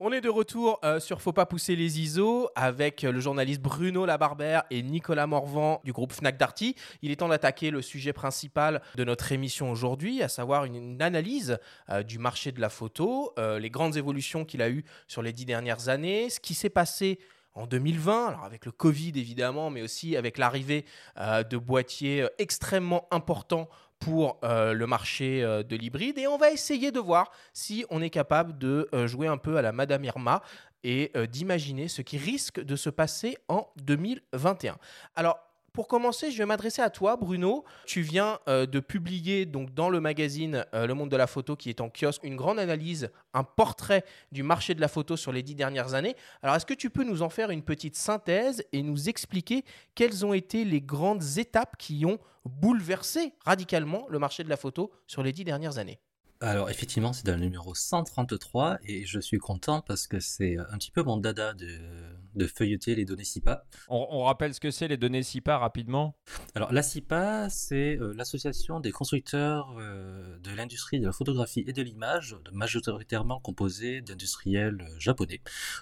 On est de retour euh, sur Faut pas pousser les ISO avec euh, le journaliste Bruno Labarbère et Nicolas Morvan du groupe Fnac Darty. Il est temps d'attaquer le sujet principal de notre émission aujourd'hui, à savoir une, analyse euh, du marché de la photo, les grandes évolutions qu'il a eues sur les dix dernières années, ce qui s'est passé en 2020, alors avec le Covid évidemment, mais aussi avec l'arrivée de boîtiers extrêmement importants pour euh, le marché euh, de l'hybride et on va essayer de voir si on est capable de euh, jouer un peu à la Madame Irma et d'imaginer ce qui risque de se passer en 2021. Alors, pour commencer, je vais m'adresser à toi, Bruno. Tu viens euh, de publier donc dans le magazine euh, Le Monde de la Photo, qui est en kiosque, une grande analyse, un portrait du marché de la photo sur les dix dernières années. Alors, est-ce que tu peux nous en faire une petite synthèse et nous expliquer quelles ont été les grandes étapes qui ont bouleversé radicalement le marché de la photo sur les dix dernières années? Alors effectivement, c'est dans le numéro 133 et je suis content parce que c'est un petit peu mon dada de, de feuilleter les données CIPA. On, rappelle ce que c'est les données CIPA rapidement Alors la CIPA, c'est euh, l'association des constructeurs euh, de l'industrie de la photographie et de l'image, majoritairement composée d'industriels euh, japonais.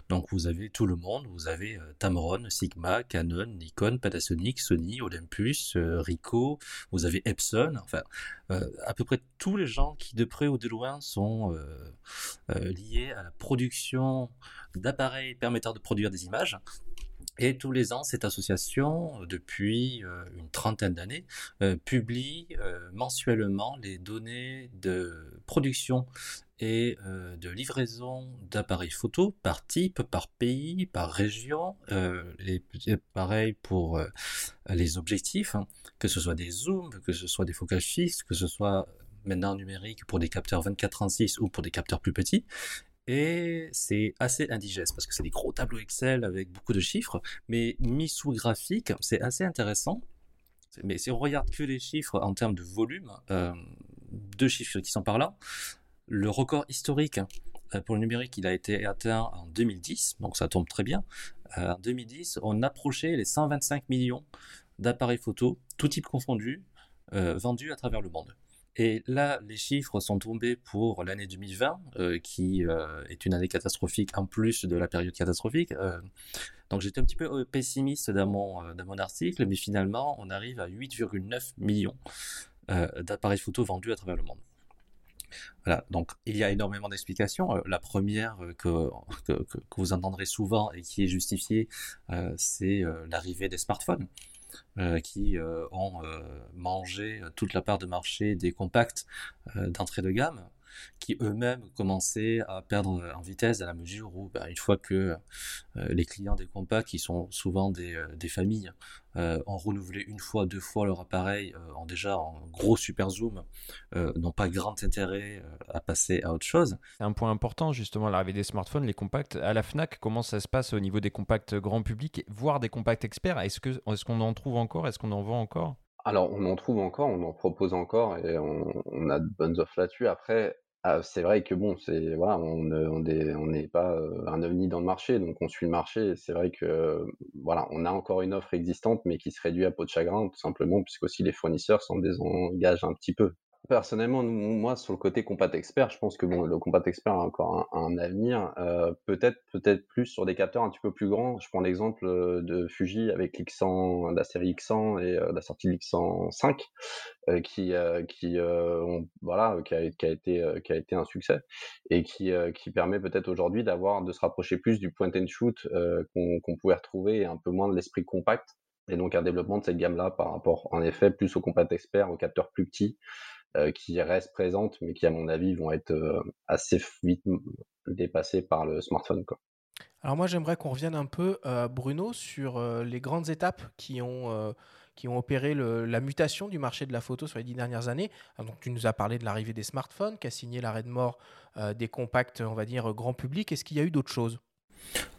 Donc vous avez tout le monde, vous avez Tamron, Sigma, Canon, Nikon, Panasonic, Sony, Olympus, Ricoh, vous avez Epson, enfin à peu près tous les gens qui de près ou de loin sont liés à la production d'appareils permettant de produire des images. Et tous les ans, cette association, depuis euh, une trentaine d'années, euh, publie euh, mensuellement les données de production et de livraison d'appareils photo par type, par pays, par région. les, pareil pour les objectifs, hein, que ce soit des zooms, que ce soit des focages fixes, que ce soit maintenant numérique pour des capteurs 24-36 ou pour des capteurs plus petits. Et c'est assez indigeste parce que c'est des gros tableaux Excel avec beaucoup de chiffres, mais mis sous graphique, c'est assez intéressant. Mais si on regarde que les chiffres en termes de volume, euh, deux chiffres qui sont par là. Le record historique euh, pour le numérique, il a été atteint en 2010, donc ça tombe très bien. Euh, en 2010, on approchait les 125 millions d'appareils photo, tout type confondu, vendus à travers le monde. Et là, les chiffres sont tombés pour l'année 2020, euh, qui euh, est une année catastrophique en plus de la période catastrophique. Euh, donc j'étais un petit peu pessimiste dans mon, dans mon article, mais finalement, on arrive à 8,9 millions d'appareils photo vendus à travers le monde. Voilà, donc il y a énormément d'explications. la première que, que, que, vous entendrez souvent et qui est justifiée, c'est l'arrivée des smartphones. Euh, qui euh, ont euh, mangé toute la part de marché des compacts d'entrée de gamme qui eux-mêmes commençaient à perdre en vitesse à la mesure où, ben, une fois que les clients des compacts, qui sont souvent des, des familles, ont renouvelé une fois, deux fois leur appareil, ont déjà un gros super zoom, n'ont pas grand intérêt à passer à autre chose. C'est un point important justement, l'arrivée des smartphones, les compacts. À la FNAC, comment ça se passe au niveau des compacts grand public, voire des compacts experts? Est-ce qu'on est qu'on en trouve encore? Est-ce qu'on en vend encore? Alors, on en trouve encore, on en propose encore et on, on a de bonnes offres là-dessus. Après, ah, c'est vrai que bon, c'est voilà, on on n'est pas, euh, un ovni dans le marché, donc on suit le marché c'est vrai que, voilà, on a encore une offre existante, mais qui se réduit à peau de chagrin, tout simplement, puisqu'aussi les fournisseurs s'en désengagent un petit peu. Personnellement, moi, sur le côté Compact Expert, je pense que bon, le Compact Expert a encore un, avenir. Euh, peut-être, peut-être plus sur des capteurs un petit peu plus grands. Je prends l'exemple euh, de Fuji avec l'X100, la série X100 et euh, la sortie de l'X105, qui, qui, voilà, qui a, été, qui a été un succès et qui, qui permet peut-être aujourd'hui d'avoir, de se rapprocher plus du point and shoot qu'on pouvait retrouver et un peu moins de l'esprit compact. Et donc un développement de cette gamme-là par rapport, en effet, plus au compact expert, aux capteurs plus petits, qui restent présentes, mais qui, à mon avis, vont être euh, assez vite dépassées par le smartphone. Quoi. Alors moi, j'aimerais qu'on revienne un peu, euh, Bruno, sur les grandes étapes qui ont, qui ont opéré la mutation du marché de la photo sur les dix dernières années. Ah, donc, tu nous as parlé de l'arrivée des smartphones, qui a signé l'arrêt de mort des compacts, on va dire, grand public. Est-ce qu'il y a eu d'autres choses?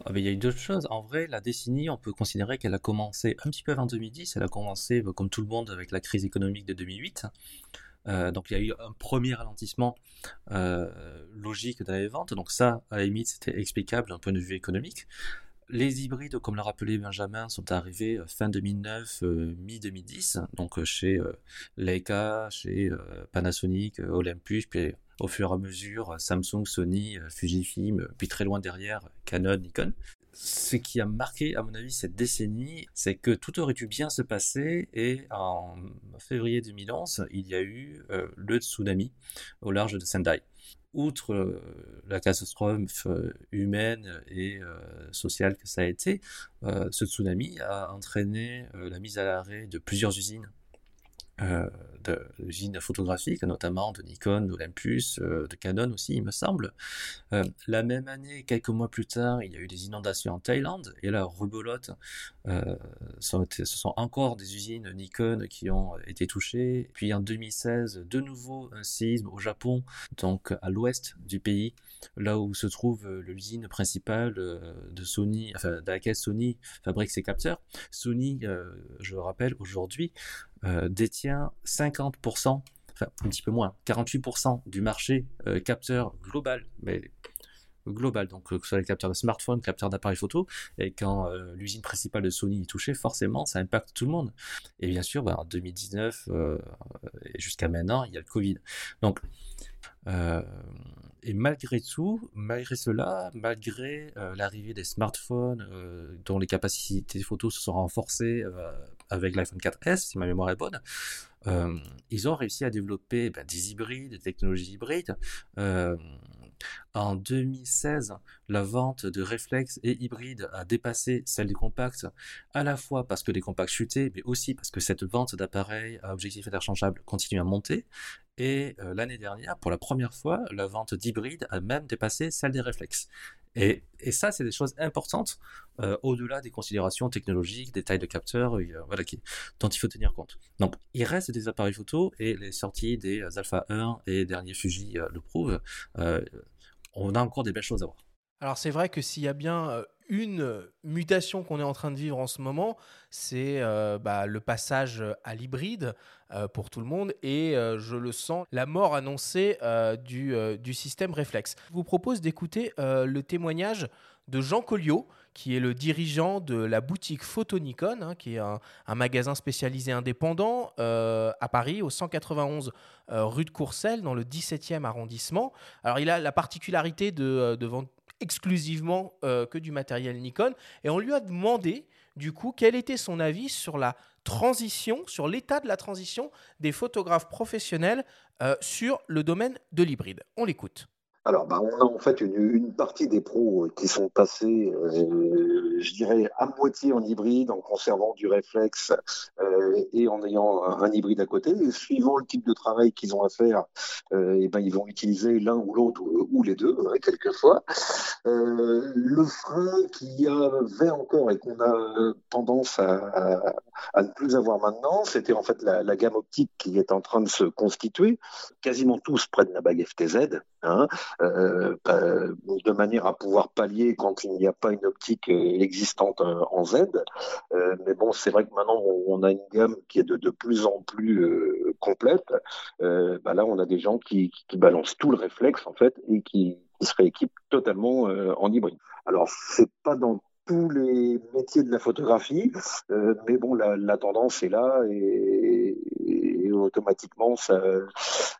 Ah, il y a eu d'autres choses. En vrai, la décennie, on peut considérer qu'elle a commencé un petit peu avant 2010. Elle a commencé, bah, comme tout le monde, avec la crise économique de 2008. Euh, donc il y a eu un premier ralentissement euh, logique dans les ventes. Donc ça, à la limite, c'était explicable d'un point de vue économique. Les hybrides, comme l'a rappelé Benjamin, sont arrivés euh, fin 2009, mi-2010, donc chez Leica, chez Panasonic, Olympus, puis au fur et à mesure Samsung, Sony, Fujifilm, puis très loin derrière Canon, Nikon. Ce qui a marqué, à mon avis, cette décennie, c'est que tout aurait dû bien se passer et en février 2011, il y a eu le tsunami au large de Sendai. Outre la catastrophe humaine et sociale que ça a été, ce tsunami a entraîné la mise à l'arrêt de plusieurs usines euh, d'usines photographiques, notamment de Nikon, d'Olympus, euh, de Canon aussi, il me semble. Euh, la même année, quelques mois plus tard, il y a eu des inondations en Thaïlande, et là, rebolote, euh, ce sont encore des usines Nikon qui ont été touchées. Puis en 2016, de nouveau un séisme au Japon, donc à l'ouest du pays, là où se trouve l'usine principale de Sony, enfin, de laquelle Sony fabrique ses capteurs. Sony, je le rappelle, aujourd'hui, euh, détient 50%, enfin un petit peu moins, 48% du marché euh, capteur global, mais global, donc que ce soit les capteurs de smartphone, capteurs d'appareils photo, et quand euh, l'usine principale de Sony est touchée, forcément, ça impacte tout le monde. Et bien sûr, bah, en 2019 et jusqu'à maintenant, il y a le Covid. Donc, et malgré tout, malgré cela, malgré l'arrivée des smartphones dont les capacités photo se sont renforcées avec l'iPhone 4S, si ma mémoire est bonne, euh, ils ont réussi à développer ben, des hybrides, des technologies hybrides. En 2016, la vente de réflexes et hybrides a dépassé celle des compacts, à la fois parce que les compacts chutaient, mais aussi parce que cette vente d'appareils à objectifs interchangeables continue à monter. Et euh, l'année dernière, pour la première fois, la vente d'hybrides a même dépassé celle des réflexes. Et, ça, c'est des choses importantes euh, au-delà des considérations technologiques, des tailles de capteurs, euh, voilà, dont il faut tenir compte. Donc, il reste des appareils photo et les sorties des Alpha 1 et derniers Fuji le prouvent. On a encore des belles choses à voir. Alors c'est vrai que s'il y a bien une mutation qu'on est en train de vivre en ce moment, c'est euh, bah, le passage à l'hybride euh, pour tout le monde et euh, je le sens, la mort annoncée du, du, système réflexe. Je vous propose d'écouter le témoignage de Jean Colliot, qui est le dirigeant de la boutique Photo Nikon, hein, qui est un, magasin spécialisé indépendant à Paris, au 191 rue de Courcelles, dans le 17e arrondissement. Alors il a la particularité de, de vendre exclusivement euh, que du matériel Nikon. Et on lui a demandé, du coup, quel était son avis sur la transition, sur l'état de la transition des photographes professionnels euh, sur le domaine de l'hybride. On l'écoute. Alors, bah, on a en fait une, partie des pros qui sont passés, euh, je dirais, à moitié en hybride, en conservant du réflexe euh, et en ayant un, hybride à côté. Et suivant le type de travail qu'ils ont à faire, euh, et ben, ils vont utiliser l'un ou l'autre ou, les deux, hein, quelquefois. le frein qu'il y avait encore et qu'on a tendance à, ne plus avoir maintenant, c'était en fait la, la, gamme optique qui est en train de se constituer. Quasiment tous prennent la bague FTZ. Hein, euh, euh, de manière à pouvoir pallier quand il n'y a pas une optique euh, existante en Z. mais bon, c'est vrai que maintenant on a une gamme qui est de, plus en plus complète. Bah là, on a des gens qui, balancent tout le réflexe en fait et qui, se rééquipent totalement en hybride. Alors, c'est pas dans tous les métiers de la photographie, mais bon, la, tendance est là et, automatiquement, ça,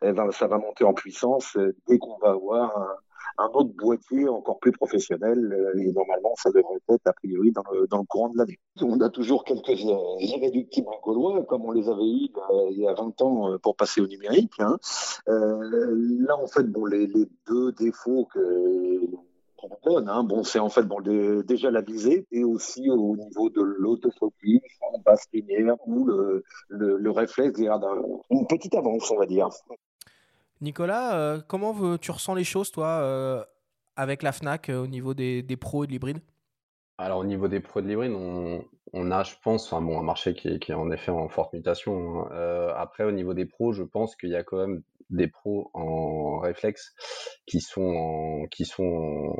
va, ça va monter en puissance dès qu'on va avoir un, autre boîtier encore plus professionnel. Euh, et normalement, ça devrait être a priori dans le, courant de l'année. On a toujours quelques irréductibles gaulois, comme on les avait eu euh, il y a 20 ans euh, pour passer au numérique. Hein. là, en fait, bon, les deux défauts que Hein. Bon, c'est en fait bon, déjà la visée et aussi au niveau de l'autofocus en basse lumière où le, le, réflexe garde une petite avance, on va dire. Nicolas, euh, comment tu ressens les choses, toi, euh, avec la FNAC euh, au niveau des, des, pros et de l'hybride? Alors au niveau des pros de l'hybride, on, on, a, je pense, enfin bon, un marché qui est, qui est en effet en forte mutation. Hein. après, au niveau des pros, je pense qu'il y a quand même des pros en réflexe qui sont qui sont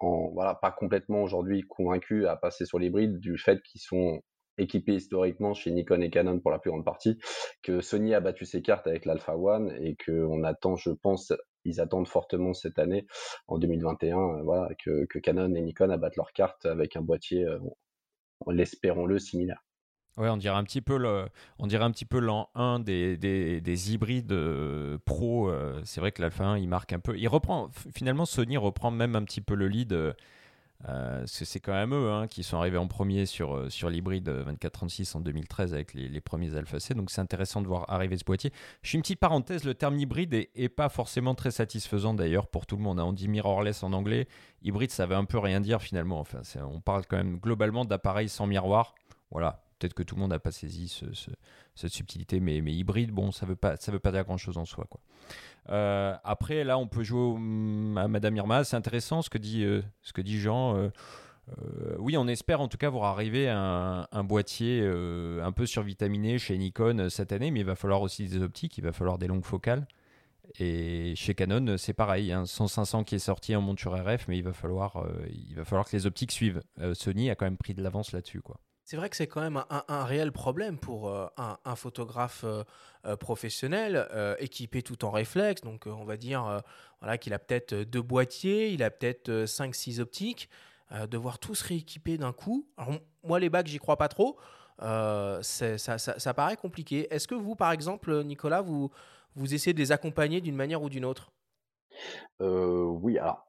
en, voilà pas complètement aujourd'hui convaincus à passer sur l'hybride du fait qu'ils sont équipés historiquement chez Nikon et Canon pour la plus grande partie, que Sony a battu ses cartes avec l'Alpha One et qu'on attend, je pense, ils attendent fortement cette année, en 2021, euh, voilà, que, que, Canon et Nikon abattent leurs cartes avec un boîtier, euh, l'espérons-le, similaire. Ouais, on dirait un petit peu on un petit peu l'an 1 des, des, des hybrides euh, pro. euh, c'est vrai que l'Alpha 1, il marque un peu. Il reprend, finalement, Sony reprend même un petit peu le lead. euh, c'est quand même eux hein, qui sont arrivés en premier sur, sur l'hybride 2436 en 2013 avec les, les premiers Alpha C. Donc c'est intéressant de voir arriver ce boîtier. Je suis une petite parenthèse, le terme hybride est, pas forcément très satisfaisant d'ailleurs pour tout le monde. hein. On dit mirrorless en anglais. Hybride, ça veut un peu rien dire finalement. Enfin, on parle quand même globalement d'appareils sans miroir. Voilà. Peut-être que tout le monde n'a pas saisi ce- ce- cette subtilité, mais, hybride, bon, ça ça veut pas dire grand-chose en soi. Euh, après, là, on peut jouer au- à Madame Irma. C'est intéressant ce que dit, euh, Jean. Euh, oui, on espère en tout cas voir arriver un, boîtier un peu survitaminé chez Nikon cette année, mais il va falloir aussi des optiques, il va falloir des longues focales. Et chez Canon, c'est pareil, un 100-500 qui est sorti en monture RF, mais il va falloir, il va falloir que les optiques suivent. Sony a quand même pris de l'avance là-dessus. C'est vrai que c'est quand même un, réel problème pour euh, un, photographe euh, euh, professionnel équipé tout en réflexe. Donc, on va dire voilà, qu'il a peut-être deux boîtiers, il a peut-être 5-6 optiques. devoir tous rééquiper d'un coup. Alors, moi, les bacs, j'y crois pas trop. Ça, paraît compliqué. Est-ce que vous, par exemple, Nicolas, vous, vous essayez de les accompagner d'une manière ou d'une autre? Oui, alors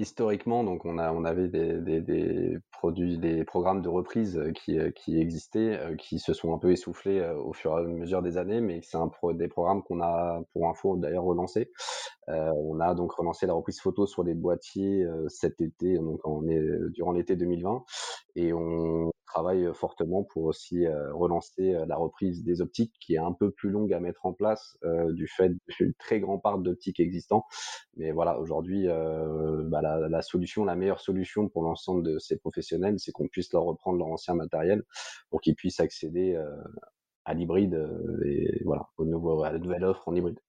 historiquement, donc on a on avait des produits des programmes de reprise, heu, qui, heu, qui existaient, heu, qui se sont un peu essoufflés, au fur et à mesure des années, mais c'est un pro des programmes qu'on a, pour info, d'ailleurs relancés. Heu, on a donc relancé la reprise photo sur des boîtiers, heu, cet été, donc on durant l'été 2020 et on travaille, heu, fortement pour aussi, heu, relancer, heu, la reprise des optiques qui est un peu plus longue à mettre en place, heu, du fait du très grand parc d'optiques existants. Mais voilà, aujourd'hui, bah, la la solution, la meilleure solution pour l'ensemble de ces professionnels, c'est qu'on puisse leur reprendre leur ancien matériel pour qu'ils puissent accéder, à l'hybride, et voilà, au nouveau à la nouvelle offre en hybride.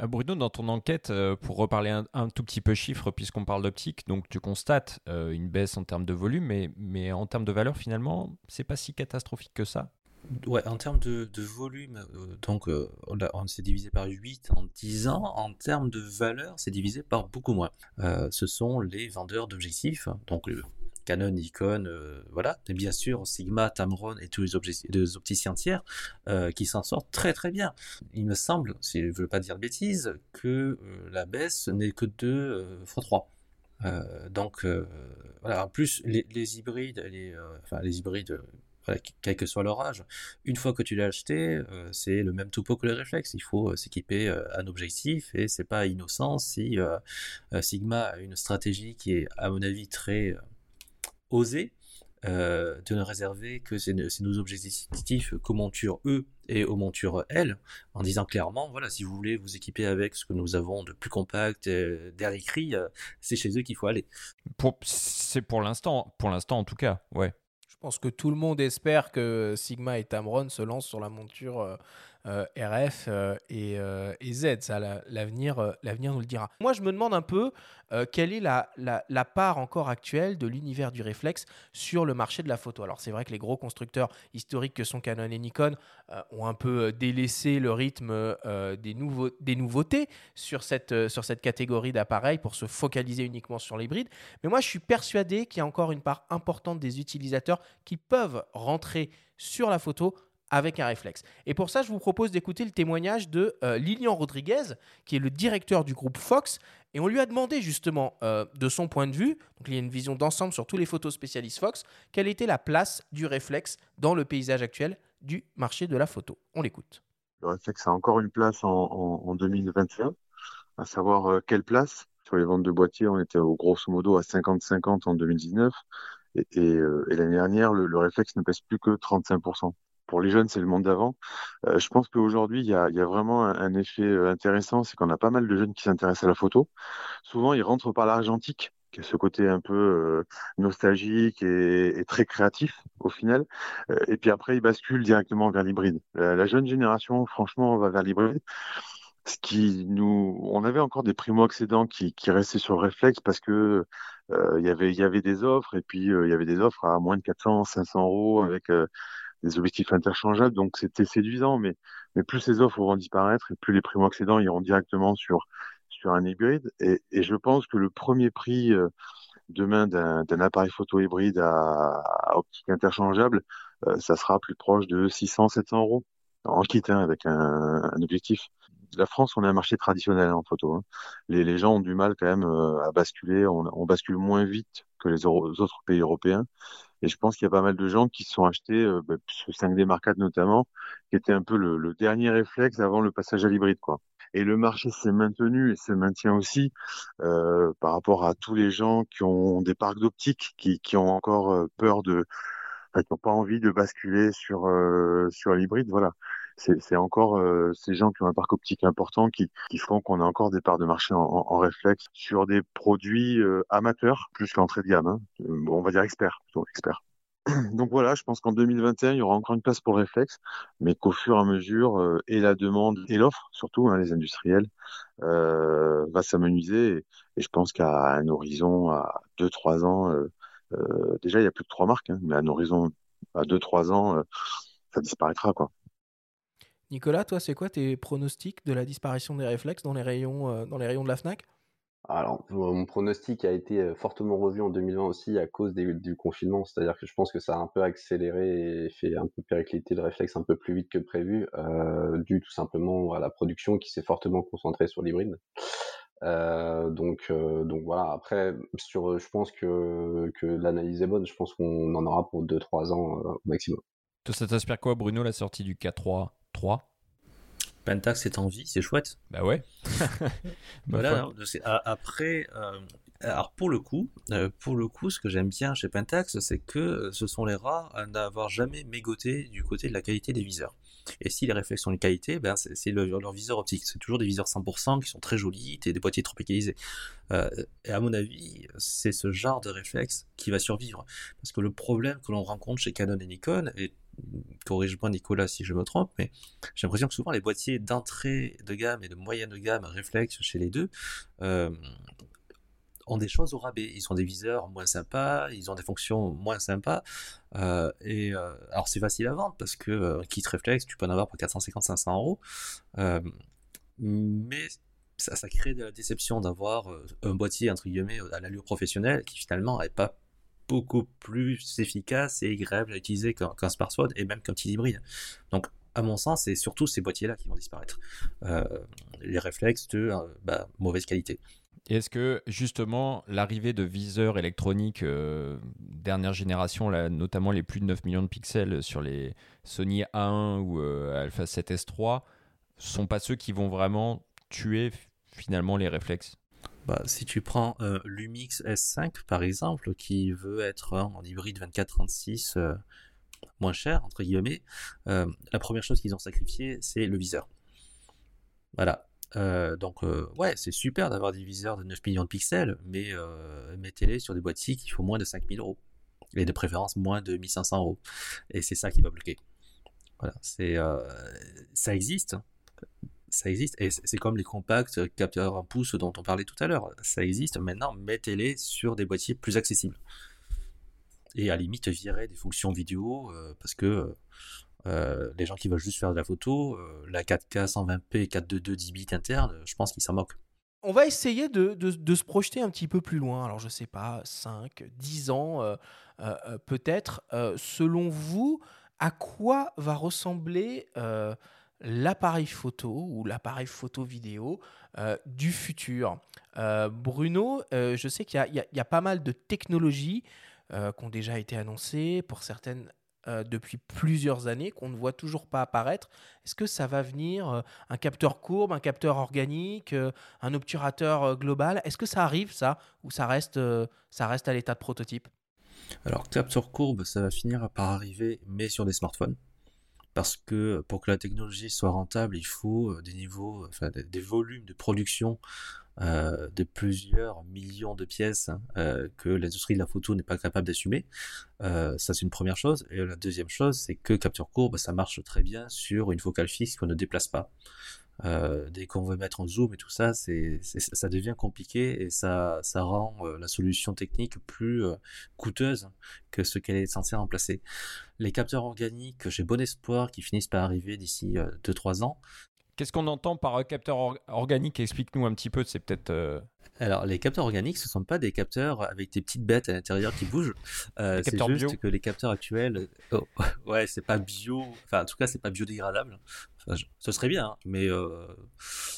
Euh, Bruno, dans ton enquête, euh, pour reparler un, tout petit peu chiffres, puisqu'on parle d'optique, donc tu constates euh, une baisse en termes de volume, mais, en termes de valeur, finalement, c'est pas si catastrophique que ça. Ouais, en termes de, volume, donc on, s'est divisé par 8 en 10 ans. En termes de valeur, c'est divisé par beaucoup moins. Ce sont les vendeurs d'objectifs, donc Canon, Nikon, euh, voilà, et bien sûr Sigma, Tamron et tous les, les opticiens tiers euh, qui s'en sortent très très bien. Il me semble, si je ne veux pas dire de bêtises, que euh, la baisse n'est que de euh, x3. Euh, donc voilà, en plus les, hybrides, les, enfin les hybrides, quel que soit leur âge, une fois que tu l'as acheté, c'est le même topo que les réflexes. Il faut s'équiper euh, un objectif et c'est pas innocent si Sigma a une stratégie qui est, à mon avis, très euh, osée. euh, de ne réserver que ces, ces nos objectifs qu'aux montures E et aux montures L, en disant clairement, voilà, si vous voulez vous équiper avec ce que nous avons de plus compact, euh, d'air écrit, euh, c'est chez eux qu'il faut aller. Pour, c'est pour l'instant, pour l'instant en tout cas, ouais. Je pense que tout le monde espère que Sigma et Tamron se lancent sur la monture euh, euh, RF euh, et, euh, et Z. Ça, la- l'avenir, euh, nous le dira. Moi, je me demande un peu euh, quelle est la, part encore actuelle de l'univers du réflexe sur le marché de la photo? Alors, c'est vrai que les gros constructeurs historiques que sont Canon et Nikon euh, ont un peu euh, délaissé le rythme euh, des, des nouveautés sur cette, euh, sur cette catégorie d'appareils pour se focaliser uniquement sur l'hybride. Mais moi, je suis persuadé qu'il y a encore une part importante des utilisateurs qui peuvent rentrer sur la photo avec un réflexe. Et pour ça, je vous propose d'écouter le témoignage de euh, Lilian Rodriguez, qui est le directeur du groupe Fox. Et on lui a demandé justement, euh, de son point de vue, donc il y a une vision d'ensemble sur tous les photos spécialistes Fox, quelle était la place du réflexe dans le paysage actuel du marché de la photo. On l'écoute. Le réflexe a encore une place en, en, en 2021, à savoir euh, quelle place? Sur les ventes de boîtiers, on était grosso modo à 50-50 en 2019. Et, et l'année dernière, le, le réflexe ne pèse plus que 35%. Pour les jeunes, c'est le monde d'avant. Euh, je pense qu'aujourd'hui, il y a, y a vraiment un, effet euh, intéressant, c'est qu'on a pas mal de jeunes qui s'intéressent à la photo. Souvent, ils rentrent par l'argentique, qui est ce côté un peu euh, nostalgique et, très créatif au final. Et puis après, ils basculent directement vers l'hybride. La, jeune génération, franchement, va vers l'hybride. Ce qui nous, on avait encore des primo-accédants qui, qui restaient sur le réflexe parce que euh, il y avait, y avait des offres et puis il y avait des offres à moins de 400, 500 euros avec des objectifs interchangeables. Donc c'était séduisant, mais, mais plus ces offres vont disparaître et plus les primo-accédants iront directement sur, sur un hybride. Et, et je pense que le premier prix euh, demain d'un appareil photo hybride à, à optique interchangeable ça sera plus proche de 600-700 euros en kit hein, avec un, un, objectif. La France, on est un marché traditionnel en photo. Hein. Les, les, gens ont du mal quand même à basculer. On, on, bascule moins vite que les autres pays européens. Et je pense qu'il y a pas mal de gens qui se sont achetés euh, bah, ce 5D Mark IV notamment, qui était un peu le, le, dernier réflexe avant le passage à l'hybride, quoi. Et le marché s'est maintenu et se maintient aussi euh, par rapport à tous les gens qui ont des parcs d'optique, qui, qui ont encore euh, peur de, qui n'ont pas envie de basculer sur euh, sur l'hybride. Voilà, c'est encore euh, ces gens qui ont un parc optique important qui, qui font qu'on a encore des parts de marché en, en, réflexe sur des produits euh, amateurs plus qu'entrée de gamme. Hein. on va dire experts, plutôt experts. Donc voilà, je pense qu'en 2021, il y aura encore une place pour le réflexe, mais qu'au fur et à mesure, euh, et la demande et l'offre, surtout hein, les industriels, euh, va s'amenuiser. Et, je pense qu'à un horizon à 2-3 ans, euh, euh, déjà il y a plus que trois marques, hein, mais à un horizon à 2-3 ans, ça disparaîtra quoi. Nicolas, toi, c'est quoi tes pronostics de la disparition des réflexes dans les rayons, dans les rayons de la Fnac? Alors, mon pronostic a été fortement revu en 2020 aussi à cause des, du confinement, c'est-à-dire que je pense que ça a un peu accéléré et fait un peu péricliter le réflexe un peu plus vite que prévu, euh, dû tout simplement à la production qui s'est fortement concentrée sur l'hybride. Euh, donc, euh, donc voilà. Après, sur, je pense que, que l'analyse est bonne. Je pense qu'on en aura pour 2-3 ans au maximum. Ça t'inspire quoi, Bruno, la sortie du K3 3 Pentax est en vie, c'est chouette. Bah ouais. voilà. Hein, après, euh, alors pour le coup, euh, pour le coup, ce que j'aime bien chez Pentax, c'est que ce sont les rares à n'avoir jamais mégoté du côté de la qualité des viseurs. Et si les réflexes sont de qualité, ben c'est le, leur viseur optique. C'est toujours des viseurs 100% qui sont très jolis, et des boîtiers tropicalisés. Euh, et à mon avis, c'est ce genre de réflexe qui va survivre. Parce que le problème que l'on rencontre chez Canon et Nikon, est corrige-moi Nicolas si je me trompe, mais j'ai l'impression que souvent les boîtiers d'entrée de gamme et de moyenne de gamme réflexes chez les deux euh, ont des choses au rabais. Ils ont des viseurs moins sympas, ils ont des fonctions moins sympas. Euh, et euh, alors c'est facile à vendre parce que kit réflexe, tu peux en avoir pour 450-500 euros. Mais ça, crée de la déception d'avoir un boîtier entre guillemets à l'allure professionnelle qui finalement n'est pas beaucoup plus efficace et agréable à utiliser qu'un qu et même qu'un petit hybride. Donc, à mon sens, c'est surtout ces boîtiers-là qui vont disparaître. Euh, les réflexes de euh, bah, mauvaise qualité. Est-ce que justement l'arrivée de viseurs électroniques euh, dernière génération, là, notamment les plus de 9 millions de pixels sur les Sony A1 ou Alpha 7S3, sont pas ceux qui vont vraiment tuer finalement les réflexes? Bah, si tu prends euh, Lumix S5 par exemple, qui veut être en hybride 24-36 euh, moins cher, entre guillemets, euh, la première chose qu'ils ont sacrifié, c'est le viseur. Voilà. Donc, ouais, c'est super d'avoir des viseurs de 9 millions de pixels, mais mettez-les sur des boîtiers qui font moins de 5000 euros. Et de préférence moins de 1500 euros. Et c'est ça qui va bloquer. Voilà, c'est, ça existe hein ça existe. Et c'est comme les compacts euh, capteurs en pouce dont on parlait tout à l'heure. Ça existe. Maintenant, mettez-les sur des boîtiers plus accessibles. Et à la limite, virez des fonctions vidéo euh, parce que euh, les gens qui veulent juste faire de la photo, la 4K 120p 422 10 bits interne, je pense qu'ils s'en moquent. On va essayer de, de, de, se projeter un petit peu plus loin. Alors, je sais pas, 5, 10 ans peut-être. selon vous, à quoi va ressembler l'appareil photo ou l'appareil photo vidéo euh, du futur. Euh, Bruno, euh, je sais qu'il y, a pas mal de technologies qui ont déjà été annoncées, pour certaines depuis plusieurs années, qu'on ne voit toujours pas apparaître. Est-ce que ça va venir Un capteur courbe, un capteur organique, un obturateur global? Est-ce que ça arrive ça Ou ça reste, ça reste à l'état de prototype? Alors, capteur courbe, ça va finir par arriver, mais sur des smartphones parce que pour que la technologie soit rentable, il faut euh, des niveaux, enfin des, volumes de production euh, de plusieurs millions de pièces hein, euh, que l'industrie de la photo n'est pas capable d'assumer. Euh, ça c'est une première chose. Et la deuxième chose, c'est que capture courbe, ça marche très bien sur une focale fixe qu'on ne déplace pas. Euh, dès qu'on veut mettre en zoom et tout ça, c'est, ça devient compliqué et ça, ça rend euh, la solution technique plus euh, coûteuse que ce qu'elle est censée remplacer. Les capteurs organiques, j'ai bon espoir qu'ils finissent par arriver d'ici 2-3 ans. Qu'est-ce qu'on entend par capteur organique Explique-nous un petit peu, c'est peut-être... Alors, les capteurs organiques, ce ne sont pas des capteurs avec des petites bêtes à l'intérieur qui bougent. Euh, c'est juste que les capteurs actuels, oh, ouais, c'est pas bio. Enfin, en tout cas, c'est pas biodégradable. Ce serait bien, hein, mais euh,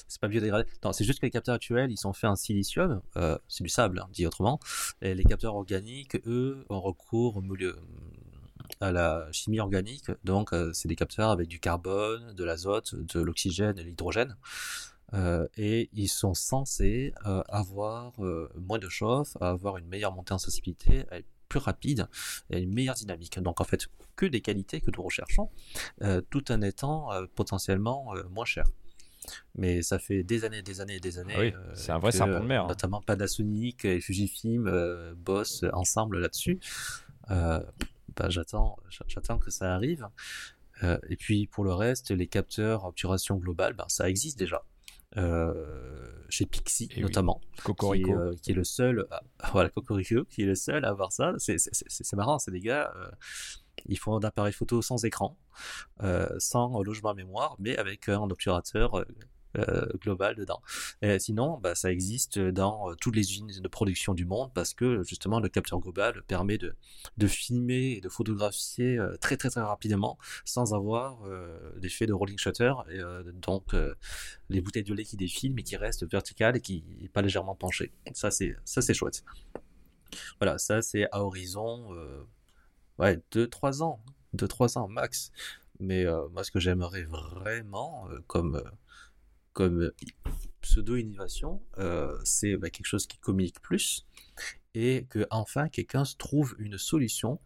c'est pas biodégradable. Non, c'est juste que les capteurs actuels, ils sont faits en silicium. Euh, c'est du sable, hein, dit autrement. Et les capteurs organiques, eux, ont recours au milieu, à la chimie organique. Donc, euh, c'est des capteurs avec du carbone, de l'azote, de l'oxygène et de l'hydrogène. Et ils sont censés avoir moins de chauffe, avoir une meilleure montée en sensibilité, plus rapide et une meilleure dynamique. Donc en fait, que des qualités que nous recherchons, tout en étant potentiellement moins cher. Mais ça fait des années, des années, des années. oui, c'est un vrai serpent de mer. Hein. Notamment Panasonic et Fujifilm bossent ensemble là-dessus. Bah, j'attends, j'attends que ça arrive. et puis pour le reste, les capteurs obturation globale, ben, ça existe déjà. Euh, chez Pixie eh notamment, Cocorico. Euh, qui, est, le seul, voilà Cocorico, qui est le seul à avoir ça. C'est marrant, c'est des gars, euh, ils font un appareil photo sans écran, sans logement mémoire, mais avec un obturateur euh, global dedans. Sinon, bah, ça existe dans euh, toutes les usines de production du monde parce que justement le capteur global permet de, filmer et de photographier euh, très très très rapidement sans avoir l'effet de rolling shutter et donc les bouteilles de lait qui défilent mais qui restent verticales et qui n'est pas légèrement penchées. Ça c'est ça c'est chouette. Voilà, ça c'est à horizon ouais 2-3 ans, 2-3 ans max. Mais moi ce que j'aimerais vraiment comme comme euh, pseudo-innovation, euh, c'est bah, quelque chose qui communique plus et que enfin quelqu'un trouve une solution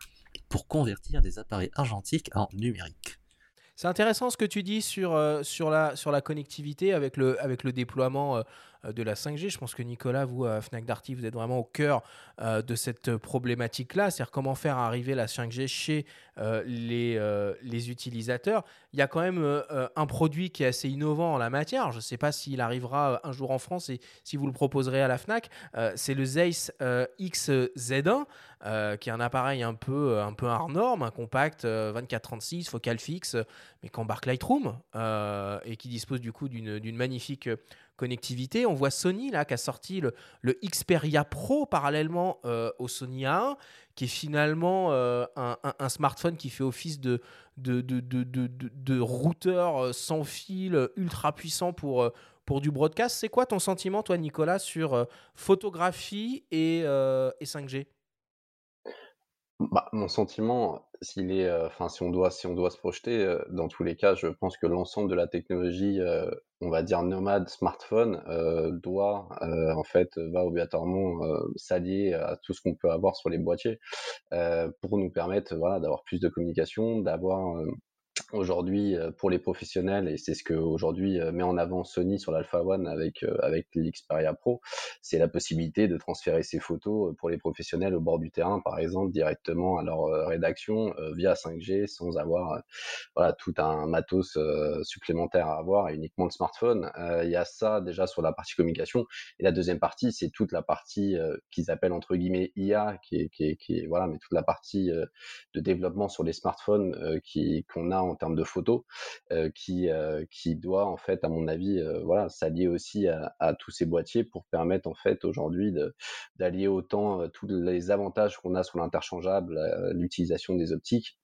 pour convertir des appareils argentiques en numérique. C'est intéressant ce que tu dis sur, euh, sur, la, sur la connectivité avec le, avec le déploiement de la 5G. Je pense que Nicolas, vous, à Fnac Darty, vous êtes vraiment au cœur euh, de cette problématique-là, c'est-à-dire comment faire arriver la 5G chez euh, les, les utilisateurs. Il y a quand même un produit qui est assez innovant en la matière. Je ne sais pas s'il arrivera un jour en France et si vous le proposerez à la Fnac. c'est le Zeiss XZ1. qui est un appareil un peu, un peu hors norme, un compact 24-36, focal fixe, mais qui embarque Lightroom et qui dispose du coup d'une magnifique connectivité. On voit Sony là qui a sorti le, Xperia Pro parallèlement euh, au Sony A1, qui est finalement euh, un, smartphone qui fait office de, routeur euh, sans fil ultra puissant pour, pour du broadcast. C'est quoi ton sentiment, toi, Nicolas, sur photographie et, et 5G bah, mon sentiment, s'il est, enfin, si on doit, si on doit se projeter, dans tous les cas, je pense que l'ensemble de la technologie, on va dire nomade smartphone, doit, en fait, va obligatoirement s'allier à tout ce qu'on peut avoir sur les boîtiers, pour nous permettre, voilà, d'avoir plus de communication, d'avoir aujourd'hui pour les professionnels et c'est ce que aujourd'hui met en avant Sony sur l'Alpha One avec avec l'Xperia Pro, c'est la possibilité de transférer ces photos pour les professionnels au bord du terrain par exemple directement à leur rédaction via 5G sans avoir voilà tout un matos supplémentaire à avoir et uniquement le smartphone. Il y a ça déjà sur la partie communication et la deuxième partie c'est toute la partie qu'ils appellent entre guillemets IA qui est, voilà mais toute la partie de développement sur les smartphones qu'on a en termes de photos, qui, qui doit en fait, à mon avis, voilà, s'allier aussi à, tous ces boîtiers pour permettre en fait aujourd'hui d'allier autant tous les avantages qu'on a sur l'interchangeable, l'utilisation des optiques,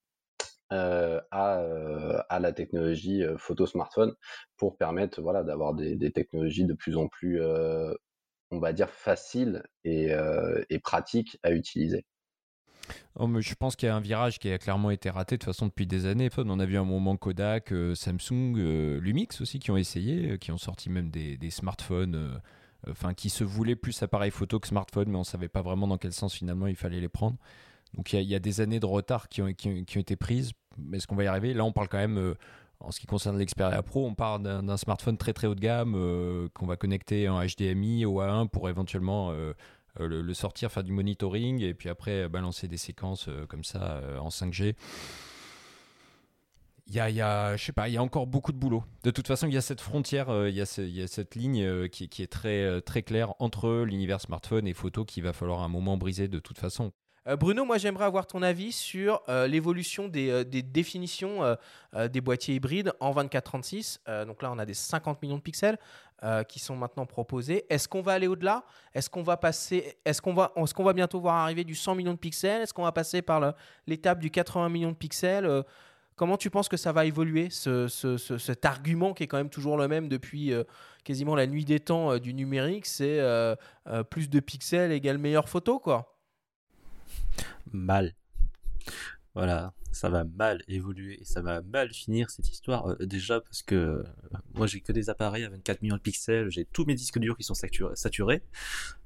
à, à, la technologie photo smartphone pour permettre voilà, d'avoir des, des, technologies de plus en plus, on va dire, faciles et, et pratiques à utiliser. Oh, je pense qu'il y a un virage qui a clairement été raté de toute façon depuis des années. On a vu un moment Kodak, euh, Samsung, euh, Lumix aussi qui ont essayé, euh, qui ont sorti même des, smartphones, enfin qui se voulaient plus appareil photo que smartphone, mais on ne savait pas vraiment dans quel sens finalement il fallait les prendre. Donc il y, a des années de retard qui ont, été prises. Est-ce qu'on va y arriver? Là, on parle quand même en ce qui concerne l'Xperia Pro, on parle d'un smartphone très très haut de gamme qu'on va connecter en HDMI ou A1 pour éventuellement le, sortir, faire du monitoring et puis après euh, balancer des séquences euh, comme ça en 5G. Il y a, y a, y a encore beaucoup de boulot. De toute façon, il y a cette frontière, il, y a cette ligne qui, est très, très claire entre l'univers smartphone et photo qu'il va falloir un moment briser de toute façon. Euh, Bruno, moi j'aimerais avoir ton avis sur euh, l'évolution des, euh, définitions des boîtiers hybrides en 24-36. Euh, donc là, on a des 50 millions de pixels qui sont maintenant proposés. Est-ce qu'on va aller au-delà? Est-ce qu'on va passer Est-ce qu'on va, est qu'on va bientôt voir arriver du 100 millions de pixels? Est-ce qu'on va passer par l'étape du 80 millions de pixels? Comment tu penses que ça va évoluer, ce- ce- ce- cet argument qui est quand même toujours le même depuis quasiment la nuit des temps du numérique? C'est plus de pixels égale meilleure photo, quoi. Mal. Voilà, ça va mal évoluer et ça va mal finir cette histoire. Euh, déjà parce que euh, moi j'ai que des appareils à 24 millions de pixels, j'ai tous mes disques durs qui sont saturés.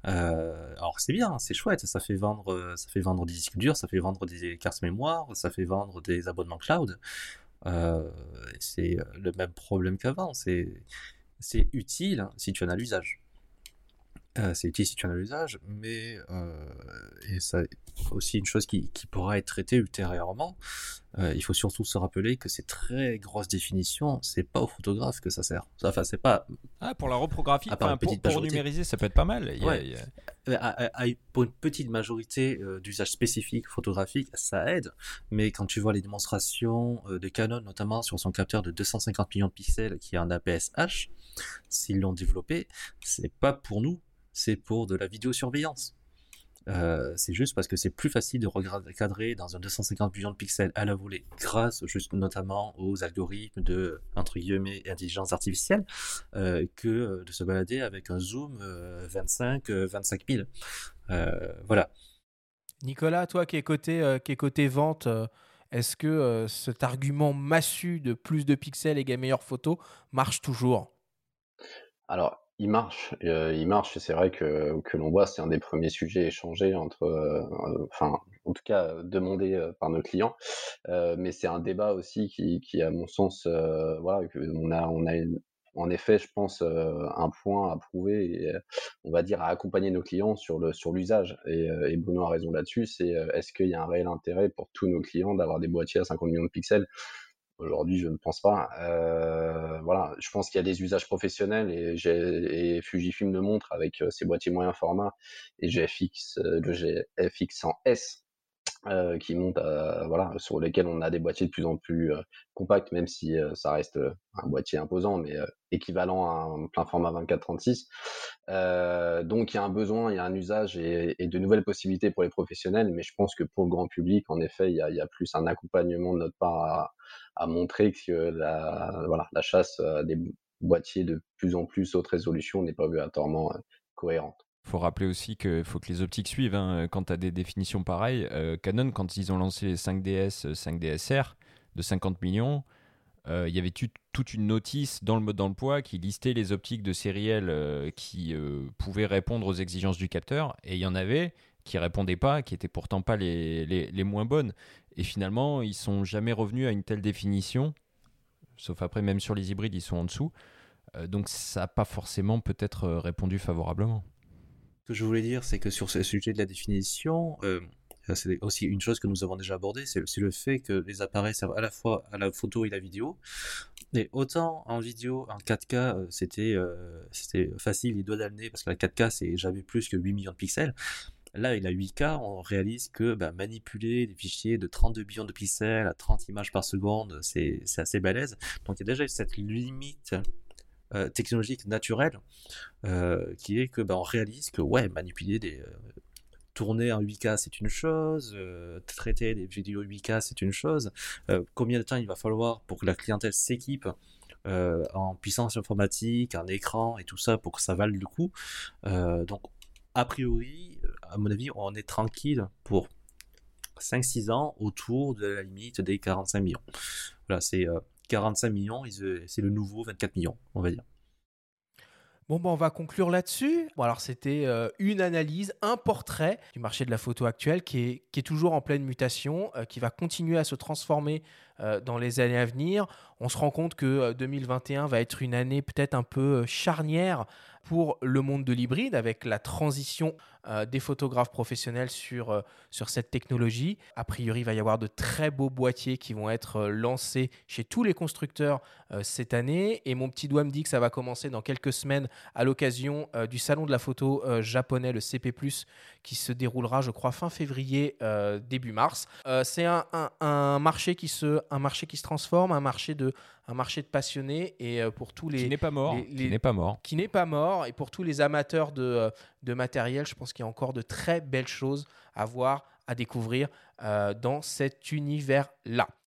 Euh, alors c'est bien, c'est chouette, ça fait vendre, ça fait vendre des disques durs, ça fait vendre des cartes mémoire, ça fait vendre des abonnements cloud. C'est le même problème qu'avant. C'est c'est utile hein, si tu en as l'usage. Euh, c'est utile si tu en as l'usage, mais euh, et ça aussi une chose qui, qui pourra être traitée ultérieurement. Euh, il faut surtout se rappeler que ces très grosses définitions, c'est pas aux photographes que ça sert. Enfin, c'est pas Ah, pour la reprographie, À part enfin, une pour, numériser, ça peut être pas mal. Il y a- Ouais. il y a- à- à- à- pour une petite majorité euh, d'usages spécifiques photographiques, ça aide. Mais quand tu vois les démonstrations euh, de Canon, notamment sur son capteur de 250 millions de pixels qui est un APS-H, s'ils l'ont développé, c'est pas pour nous, c'est pour de la vidéosurveillance. Euh, c'est juste parce que c'est plus facile de recadrer dans un 250 millions de pixels à la volée, grâce juste notamment aux algorithmes de entre guillemets intelligence artificielle, euh, que de se balader avec un zoom euh, 25 euh, 25 000. Euh, voilà. Nicolas, toi qui es côté, euh, qui est côté vente, euh, est-ce que euh, cet argument massu de plus de pixels égale meilleure photo marche toujours? Alors, il marche, euh, il marche, c'est vrai que, que l'on voit, c'est un des premiers sujets échangés entre, euh, euh, enfin, en tout cas, euh, demandés euh, par nos clients. Euh, mais c'est un débat aussi qui, qui à mon sens, euh, voilà, que on a, on a en effet, je pense, euh, un point à prouver et, euh, on va dire, à accompagner nos clients sur le, sur l'usage. Et, euh, et Bruno a raison là-dessus, c'est est-ce qu'il y a un réel intérêt pour tous nos clients d'avoir des boîtiers à 50 millions de pixels? Aujourd'hui, je ne pense pas. Euh, voilà, je pense qu'il y a des usages professionnels et, et Fujifilm le montre avec euh, ses boîtiers moyen format et GFX, euh, le GFX en S euh, qui monte, à- voilà, sur lesquels on a des boîtiers de plus en plus euh, compacts, même si euh, ça reste euh, un boîtier imposant, mais euh, équivalent à un plein format 24-36. Euh, donc il y a un besoin, il y a un usage et, et de nouvelles possibilités pour les professionnels, mais je pense que pour le grand public, en effet, il y a, y a plus un accompagnement de notre part à, à montrer que la, voilà, la chasse des boîtiers de plus en plus haute résolution n'est pas obligatoirement euh, cohérente. Faut rappeler aussi qu'il faut que les optiques suivent. hein. Quand tu as des définitions pareilles, euh, Canon, quand ils ont lancé les 5DS, euh, 5DSR de 50 millions, euh, il y avait toute une notice dans le mode d'emploi qui listait les optiques de série euh, qui euh, pouvaient répondre aux exigences du capteur. Et il y en avait qui répondaient pas, qui étaient pourtant pas les, les, les moins bonnes. Et finalement, ils sont jamais revenus à une telle définition. Sauf après, même sur les hybrides, ils sont en dessous. Euh, donc ça n'a pas forcément peut-être euh, répondu favorablement. Ce que je voulais dire, c'est que sur ce sujet de la définition, euh, c'est aussi une chose que nous avons déjà abordée, c'est le, fait que les appareils servent à la fois à la photo et la vidéo. Et autant en vidéo, en 4K, euh, c'était euh, facile, dans le nez, parce que la 4K, c'est jamais plus que 8 millions de pixels. Là, avec la 8K, on réalise que bah, manipuler des fichiers de 32 millions de pixels à 30 images par seconde, c'est c'est assez balèze. Donc il y a déjà cette limite euh, technologique naturelle euh, qui est que bah, on réalise que ouais, manipuler des euh, tourner en 8K c'est une chose, euh, traiter des vidéos 8K c'est une chose. Euh, combien de temps il va falloir pour que la clientèle s'équipe en puissance informatique, en écran et tout ça pour que ça vale le coup? Donc a priori, à mon avis, on est tranquille pour 5-6 ans autour de la limite des 45 millions. Voilà, c'est 45 millions, ils- c'est le nouveau 24 millions, on va dire. Bon, ben, on va conclure là-dessus. Bon, alors, c'était euh, une analyse, un portrait du marché de la photo actuel qui est, toujours en pleine mutation, euh, qui va continuer à se transformer euh, dans les années à venir. On se rend compte que euh, 2021 va être une année peut-être un peu euh, charnière pour le monde de l'hybride avec la transition euh, des photographes professionnels sur, euh, sur cette technologie. A priori, il va y avoir de très beaux boîtiers qui vont être euh, lancés chez tous les constructeurs cette année. Et mon petit doigt me dit que ça va commencer dans quelques semaines à l'occasion du salon de la photo japonais, le CP, qui se déroulera, je crois, fin février, début mars. C'est un, un, marché qui se, un marché qui se transforme, un marché de, un marché de passionnés et pour tous les qui n'est pas mort, qui n'est pas mort, qui n'est pas mort et pour tous les amateurs de, de matériel, je pense qu'il y a encore de très belles choses à voir, à découvrir euh, dans cet univers-là.